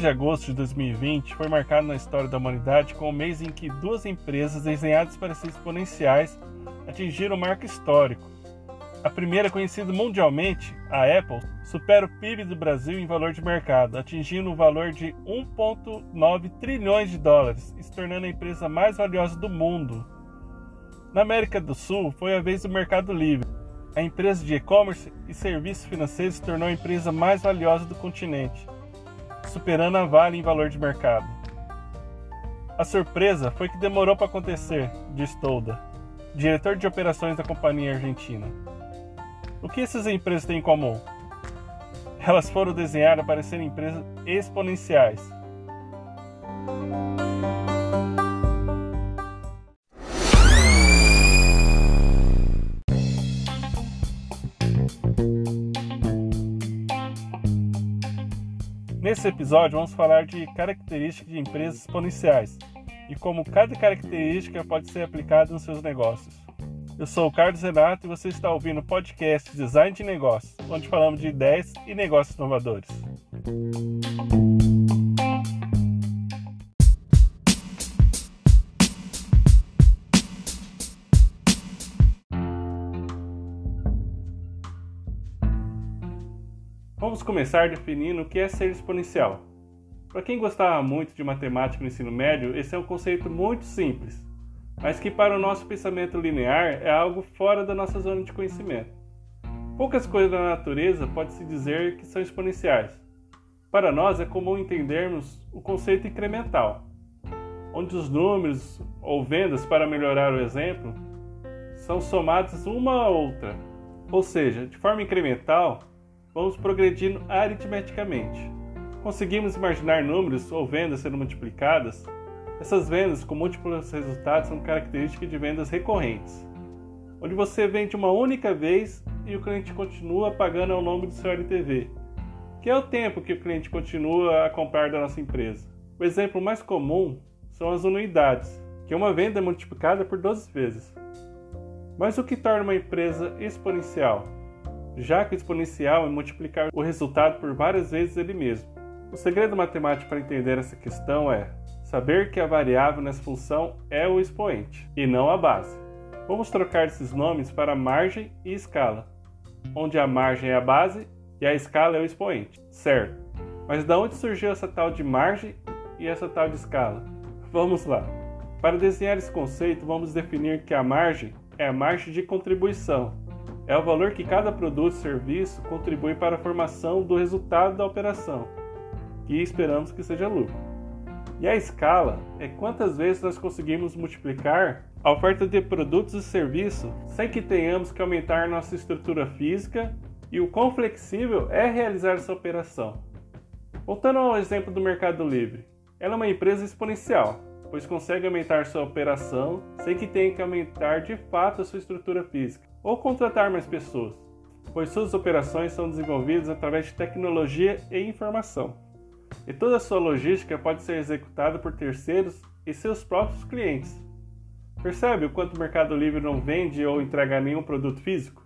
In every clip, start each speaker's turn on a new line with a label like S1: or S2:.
S1: de agosto de 2020 foi marcado na história da humanidade como o mês em que duas empresas desenhadas para ser exponenciais atingiram um marco histórico. A primeira, conhecida mundialmente, a Apple, supera o PIB do Brasil em valor de mercado, atingindo o um valor de 1,9 trilhões de dólares e se tornando a empresa mais valiosa do mundo. Na América do Sul, foi a vez do Mercado Livre. A empresa de e-commerce e serviços financeiros se tornou a empresa mais valiosa do continente, superando a Vale em valor de mercado. A surpresa foi que demorou para acontecer, diz Tolda, diretor de operações da companhia argentina. O que essas empresas têm em comum? Elas foram desenhadas para serem empresas exponenciais. Nesse episódio, vamos falar de características de empresas exponenciais e como cada característica pode ser aplicada nos seus negócios. Eu sou o Carlos Renato e você está ouvindo o podcast Design de Negócios, onde falamos de ideias e negócios inovadores. Vamos começar definindo o que é ser exponencial. Para quem gostava muito de matemática no ensino médio, esse é um conceito muito simples mas que para o nosso pensamento linear é algo fora da nossa zona de conhecimento. Poucas coisas da natureza pode-se dizer que são exponenciais. Para nós é comum entendermos o conceito incremental, onde os números ou vendas, para melhorar o exemplo, são somados uma a outra. Ou seja, de forma incremental, vamos progredindo aritmeticamente. Conseguimos imaginar números ou vendas sendo multiplicadas essas vendas com múltiplos resultados são características de vendas recorrentes, onde você vende uma única vez e o cliente continua pagando ao nome do seu LTV, que é o tempo que o cliente continua a comprar da nossa empresa. O exemplo mais comum são as anuidades, que é uma venda multiplicada por 12 vezes. Mas o que torna uma empresa exponencial? Já que o exponencial é multiplicar o resultado por várias vezes ele mesmo. O segredo matemático para entender essa questão é Saber que a variável nessa função é o expoente e não a base. Vamos trocar esses nomes para margem e escala, onde a margem é a base e a escala é o expoente, certo? Mas de onde surgiu essa tal de margem e essa tal de escala? Vamos lá. Para desenhar esse conceito, vamos definir que a margem é a margem de contribuição. É o valor que cada produto ou serviço contribui para a formação do resultado da operação, que esperamos que seja lucro. E a escala é quantas vezes nós conseguimos multiplicar a oferta de produtos e serviços sem que tenhamos que aumentar nossa estrutura física e o quão flexível é realizar essa operação. Voltando ao exemplo do Mercado Livre, ela é uma empresa exponencial, pois consegue aumentar sua operação sem que tenha que aumentar de fato a sua estrutura física ou contratar mais pessoas, pois suas operações são desenvolvidas através de tecnologia e informação e toda a sua logística pode ser executada por terceiros e seus próprios clientes. Percebe o quanto o Mercado Livre não vende ou entrega nenhum produto físico?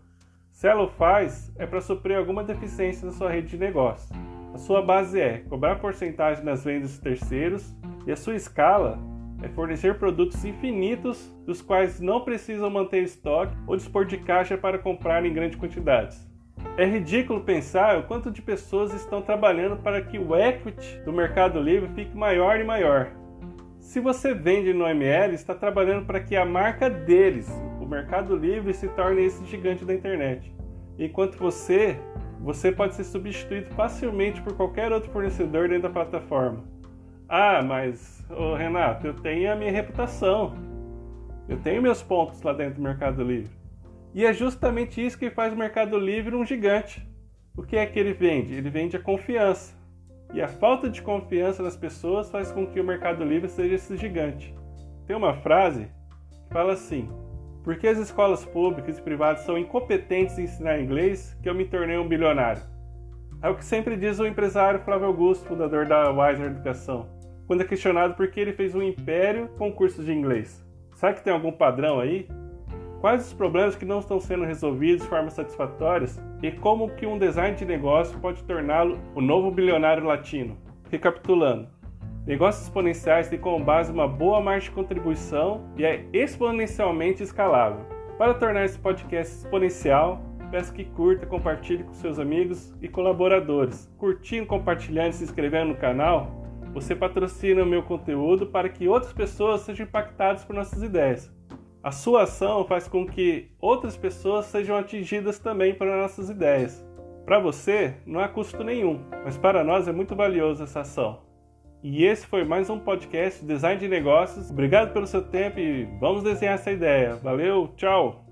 S1: Se ela o faz, é para suprir alguma deficiência na sua rede de negócio. A sua base é cobrar porcentagem nas vendas de terceiros e a sua escala é fornecer produtos infinitos dos quais não precisam manter estoque ou dispor de caixa para comprar em grandes quantidades. É ridículo pensar o quanto de pessoas estão trabalhando para que o equity do Mercado Livre fique maior e maior. Se você vende no ML, está trabalhando para que a marca deles, o Mercado Livre, se torne esse gigante da internet. Enquanto você, você pode ser substituído facilmente por qualquer outro fornecedor dentro da plataforma. Ah, mas, oh, Renato, eu tenho a minha reputação. Eu tenho meus pontos lá dentro do Mercado Livre. E é justamente isso que faz o Mercado Livre um gigante. O que é que ele vende? Ele vende a confiança. E a falta de confiança nas pessoas faz com que o Mercado Livre seja esse gigante. Tem uma frase que fala assim: Por que as escolas públicas e privadas são incompetentes em ensinar inglês que eu me tornei um bilionário? É o que sempre diz o empresário Flávio Augusto, fundador da Wiser Educação, quando é questionado por que ele fez um império com cursos de inglês. Será que tem algum padrão aí? Quais os problemas que não estão sendo resolvidos de forma satisfatória e como que um design de negócio pode torná-lo o novo bilionário latino? recapitulando. Negócios exponenciais têm como base uma boa margem de contribuição e é exponencialmente escalável. Para tornar esse podcast exponencial, peço que curta, compartilhe com seus amigos e colaboradores. Curtindo, compartilhando e se inscrevendo no canal, você patrocina o meu conteúdo para que outras pessoas sejam impactadas por nossas ideias. A sua ação faz com que outras pessoas sejam atingidas também por nossas ideias. Para você, não há custo nenhum, mas para nós é muito valioso essa ação. E esse foi mais um podcast Design de Negócios. Obrigado pelo seu tempo e vamos desenhar essa ideia. Valeu, tchau!